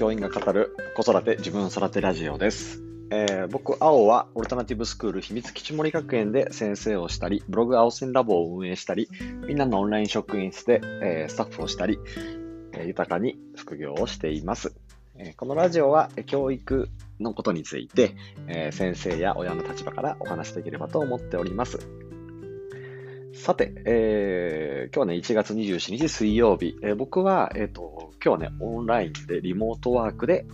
教員が語る子育て自分育てラジオです。えー、僕、青はオルタナティブスクール秘密基地森学園で先生をしたり、ブログ青線ラボを運営したり、みんなのオンライン職員室で、えー、スタッフをしたり、えー、豊かに副業をしています。えこのラジオは教育のことについて、え先生や親の立場からお話しできればと思っております。さて、えー、今日はね、1月27日水曜日。えー、僕は、えっ、ー、と、今日はね、オンラインでリモートワークで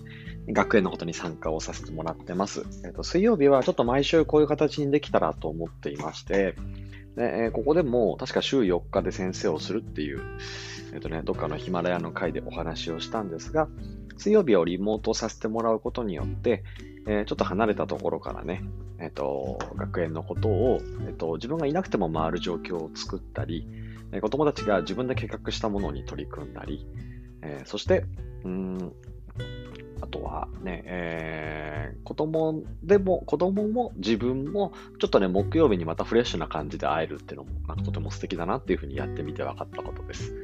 学園のことに参加をさせてもらってます。えっ、と、水曜日はちょっと毎週こういう形にできたらと思っていまして、でえここでも確か週4日で先生をするっていう、えっ、とね、どっかのヒマラヤの会でお話をしたんですが、水曜日をリモートさせてもらうことによって、えー、ちょっと離れたところからね、え、ー、と、学園のことを、え、ー、と、自分がいなくても回る状況を作ったり、え子供たちが自分で計画したものに取り組んだり、えそして、うん、あとはね、えー、子供でも、子供も自分も、ちょっとね、木曜日にまたフレッシュな感じで会えるっていうのも、なんかとても素敵だなっていうふうにやってみて分かったことです。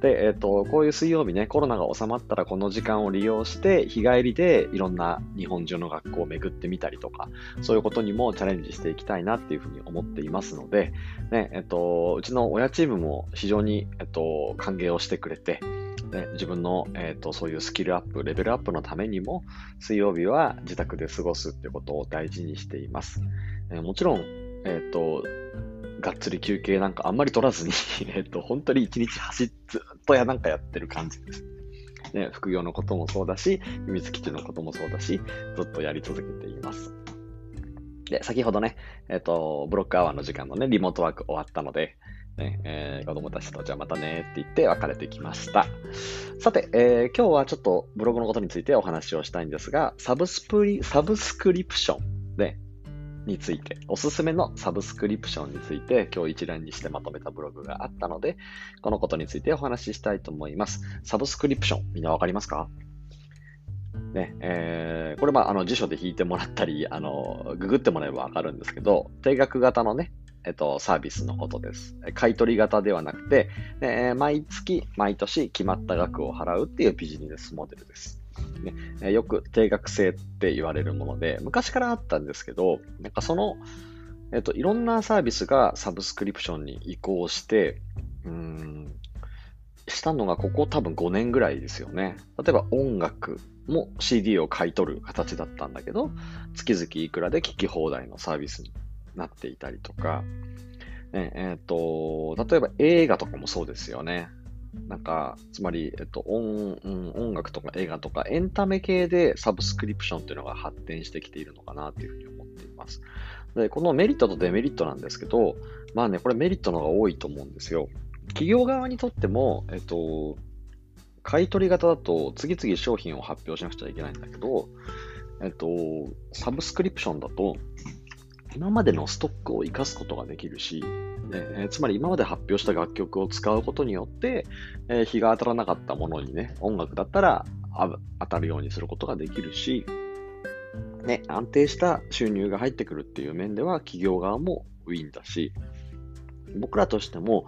で、えっ、ー、と、こういう水曜日ね、コロナが収まったらこの時間を利用して、日帰りでいろんな日本中の学校を巡ってみたりとか、そういうことにもチャレンジしていきたいなっていうふうに思っていますので、ね、えっ、ー、と、うちの親チームも非常に、えっ、ー、と、歓迎をしてくれて、ね、自分の、えっとそういうスキルアップ、レベルアップのためにも、水曜日は自宅で過ごすってことを大事にしています。えもちろん、えっ、と、がっつり休憩なんかあんまり取らずに えっと、本当に一日走っ、ずっとやなんかやってる感じです。ね、副業のこともそうだし、秘密基地のこともそうだし、ずっとやり続けています。で、先ほどね、えっ、と、ブロックアワーの時間のね、リモートワーク終わったので、ねえー、子供たちとじゃあまたねって言って別れてきました。さて、えー、今日はちょっとブログのことについてお話をしたいんですが、サブスプリサブスクリプションで、について、おすすめのサブスクリプションについて今日一覧にしてまとめたブログがあったので、このことについてお話ししたいと思います。サブスクリプション、みんなわかりますか？ね、えー、これまあ、あの辞書で引いてもらったり、あの、ググってもらえばわかるんですけど、定額型のね、えっと、サービスのことです。買取型ではなくて、え、毎月、毎年決まった額を払うっていうビジネスモデルです。ね、よく定額制って言われるもので、昔からあったんですけど、なんかその、えっと、いろんなサービスがサブスクリプションに移行して、うん、したのがここ多分5年ぐらいですよね。例えば音楽も CD を買い取る形だったんだけど、月々いくらで聞き放題のサービスになっていたりとか、えっ、と、例えば映画とかもそうですよね。なんか、つまり、えっと、音、音楽とか映画とかエンタメ系でサブスクリプションっていうのが発展してきているのかなっていうふうに思っています。で、このメリットとデメリットなんですけど、まあね、これメリットの方が多いと思うんですよ。企業側にとっても、えっと、買い取り型だと次々商品を発表しなくちゃいけないんだけど、えっと、サブスクリプションだと、今までのストックを活かすことができるし、ね、つまり今まで発表した楽曲を使うことによって、えー、日が当たらなかったものにね、音楽だったら当たるようにすることができるし、ね、安定した収入が入ってくるっていう面では企業側もウィンだし、僕らとしても、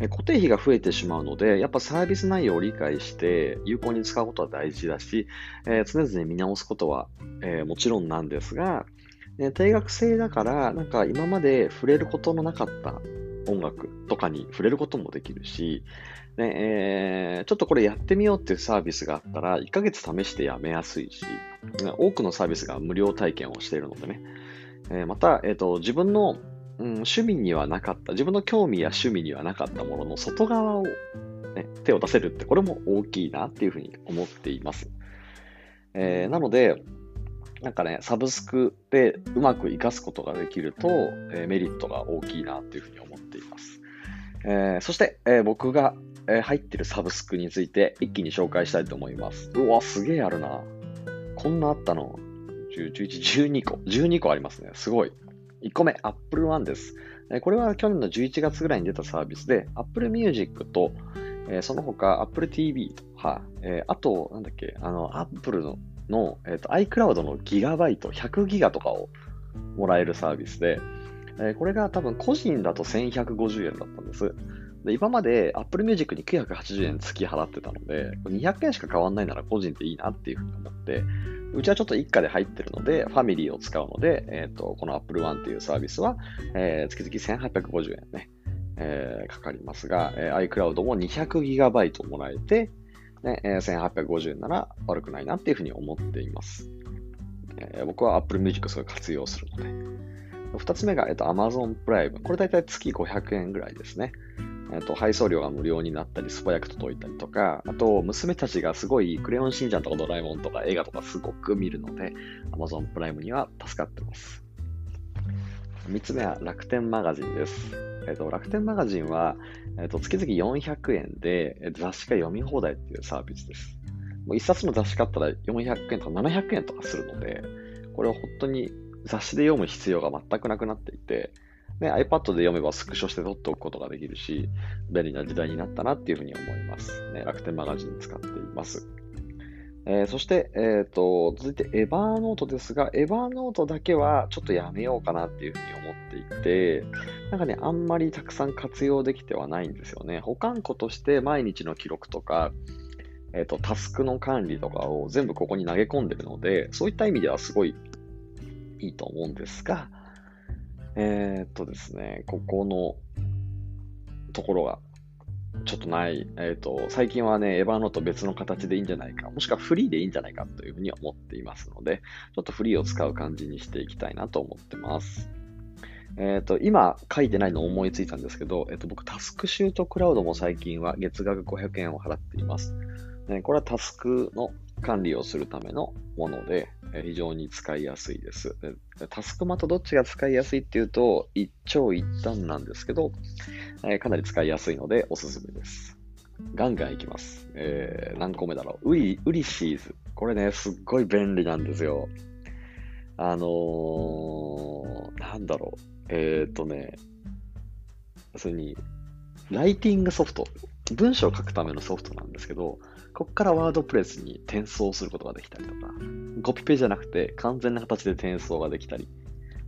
え固定費が増えてしまうので、やっぱサービス内容を理解して有効に使うことは大事だし、えー、常々見直すことは、えー、もちろんなんですが、ね、定額制だから、なんか今まで触れることのなかった音楽とかに触れることもできるし、ねえー、ちょっとこれやってみようっていうサービスがあったら、1ヶ月試してやめやすいし、多くのサービスが無料体験をしているのでね、えー、また、えーと、自分の、うん、趣味にはなかった、自分の興味や趣味にはなかったものの外側を、ね、手を出せるって、これも大きいなっていうふうに思っています。えー、なので、なんかね、サブスクでうまく活かすことができると、えー、メリットが大きいなというふうに思っています。えー、そして、えー、僕が、え入ってるサブスクについて一気に紹介したいと思います。うわ、すげえあるな。こんなあったの？10、11、12個。12個ありますね。すごい。1個目、Apple One です。これは去年の11月ぐらいに出たサービスで、Apple Music と、えその他 Apple TV とか、えあと、なんだっけ、あの、Apple のの、えーと、iCloud のギガバイト100ギガとかをもらえるサービスで、えー、これが多分個人だと1150円だったんです。で今まで Apple Music に980円月払ってたので、200円しか変わんないなら個人でいいなっていうふうに思って、うちはちょっと一家で入ってるので、ファミリーを使うので、えっ、ー、と、この Apple One っていうサービスは、えー、月々1850円ね、えー、かかりますが、えー、iCloud も 200GB もらえて、ね、1850円なら悪くないなっていうふうに思っています。えー、僕は Apple Music をすごい活用するので。二つ目が、えっと、Amazon プライム。これ大体月500円ぐらいですね。えっと、配送料が無料になったり、素早く届いたりとか、あと、娘たちがすごいクレヨンしんちゃんとかドラえもんとか映画とかすごく見るので、Amazon プライムには助かってます。三つ目は楽天マガジンです。えっと、楽天マガジンは、えっと、月々400円で、え、雑誌が読み放題っていうサービスです。もう一冊の雑誌買ったら400円とか700円とかするので、これは本当に雑誌で読む必要が全くなくなっていて、ね、iPad で読めばスクショして取っておくことができるし、便利な時代になったなっていうふうに思います。ね、楽天マガジン使っています。えー、そして、えっ、ー、と、続いてエヴァーノートですが、エヴァーノートだけはちょっとやめようかなっていうふうに思っていて、なんかね、あんまりたくさん活用できてはないんですよね。保管庫として毎日の記録とか、えっ、ー、と、タスクの管理とかを全部ここに投げ込んでるので、そういった意味ではすごいいいと思うんですが、え、っとですね、ここのところがちょっとない。えっ、と、最近はね、エヴァノート別の形でいいんじゃないか、もしくはフリーでいいんじゃないかというふうに思っていますので、ちょっとフリーを使う感じにしていきたいなと思ってます。えっ、と、今書いてないのを思いついたんですけど、えっ、と、僕、タスクシュートクラウドも最近は月額500円を払っています。ね、これはタスクの管理をするためのもので、非常に使いやすいです。タスクマとどっちが使いやすいっていうと、一長一短なんですけど、かなり使いやすいのでおすすめです。ガンガンいきます。えー、何個目だろう。ウリ、ウリシーズ。これね、すっごい便利なんですよ。あのー、なんだろう。えー、っとね、要するに、ライティングソフト。文章を書くためのソフトなんですけど、ここからワードプレスに転送することができたりとか、コピペじゃなくて完全な形で転送ができたり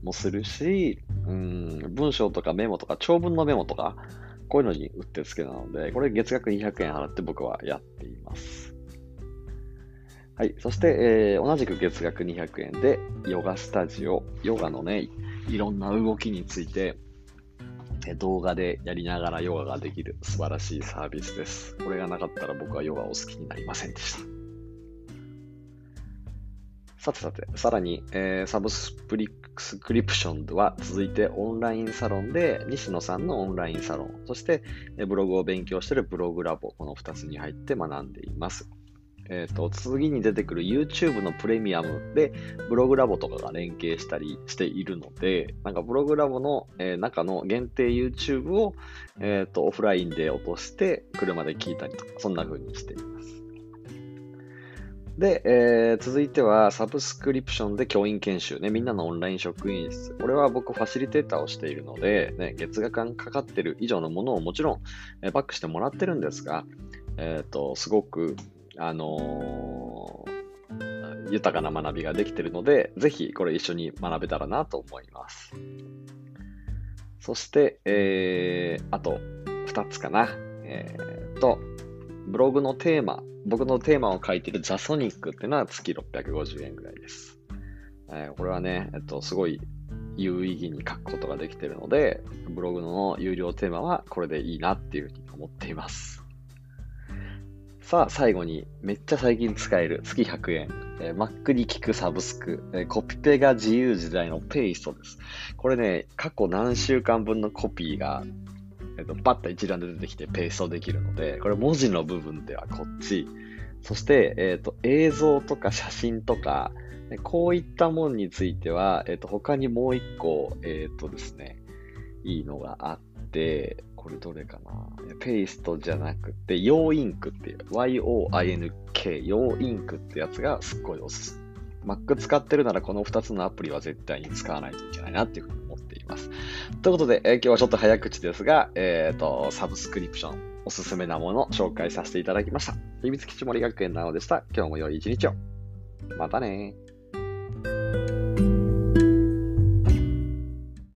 もするし、うん、文章とかメモとか長文のメモとか、こういうのにうってつけなので、これ月額200円払って僕はやっています。はい。そして、えー、同じく月額200円で、ヨガスタジオ、ヨガのね、いろんな動きについて動画でやりながらヨガができる素晴らしいサービスです。これがなかったら僕はヨガを好きになりませんでした。さてさて、さらに、えー、サブスプリスクリプションでは続いてオンラインサロンで西野さんのオンラインサロン、そしてブログを勉強しているブログラボ、この2つに入って学んでいます。えっ、ー、と、次に出てくる YouTube のプレミアムで、ブログラボとかが連携したりしているので、なんかブログラボの、えー、中の限定 YouTube を、えっ、ー、と、オフラインで落として、車で聞いたりとか、そんな風にしています。で、えー、続いては、サブスクリプションで教員研修ね、みんなのオンライン職員室。これは僕、ファシリテーターをしているので、ね、月額がかかってる以上のものをもちろん、えー、バックしてもらってるんですが、えっ、ー、と、すごく、あのー、豊かな学びができてるので、ぜひこれ一緒に学べたらなと思います。そして、えー、あと2つかな。えー、と、ブログのテーマ、僕のテーマを書いているザソニックっていうのは月650円ぐらいです。えー、これはね、えっと、すごい有意義に書くことができてるので、ブログの有料テーマはこれでいいなっていうふうに思っています。さあ、最後に、めっちゃ最近使える月100円。えー、Mac に効くサブスク、えー、コピペが自由時代のペーストです。これね、過去何週間分のコピーが、えっ、ー、と、バッと一覧で出てきてペーストできるので、これ文字の部分ではこっち。そして、えっ、と、映像とか写真とか、こういったもんについては、えっ、と、他にもう一個、えっ、とですね、いいのがあって、これどれかな？ペーストじゃなくて、ヨーインクっていう、Y-O-I-N-K、ヨーインクってやつがすっごいおすすめ。Mac 使ってるならこの2つのアプリは絶対に使わないといけないなっていうふうに思っています。ということで、えー、今日はちょっと早口ですが、えっ、ー、と、サブスクリプション、おすすめなものを紹介させていただきました。秘密基地森学園なのでした。今日も良い一日を。またね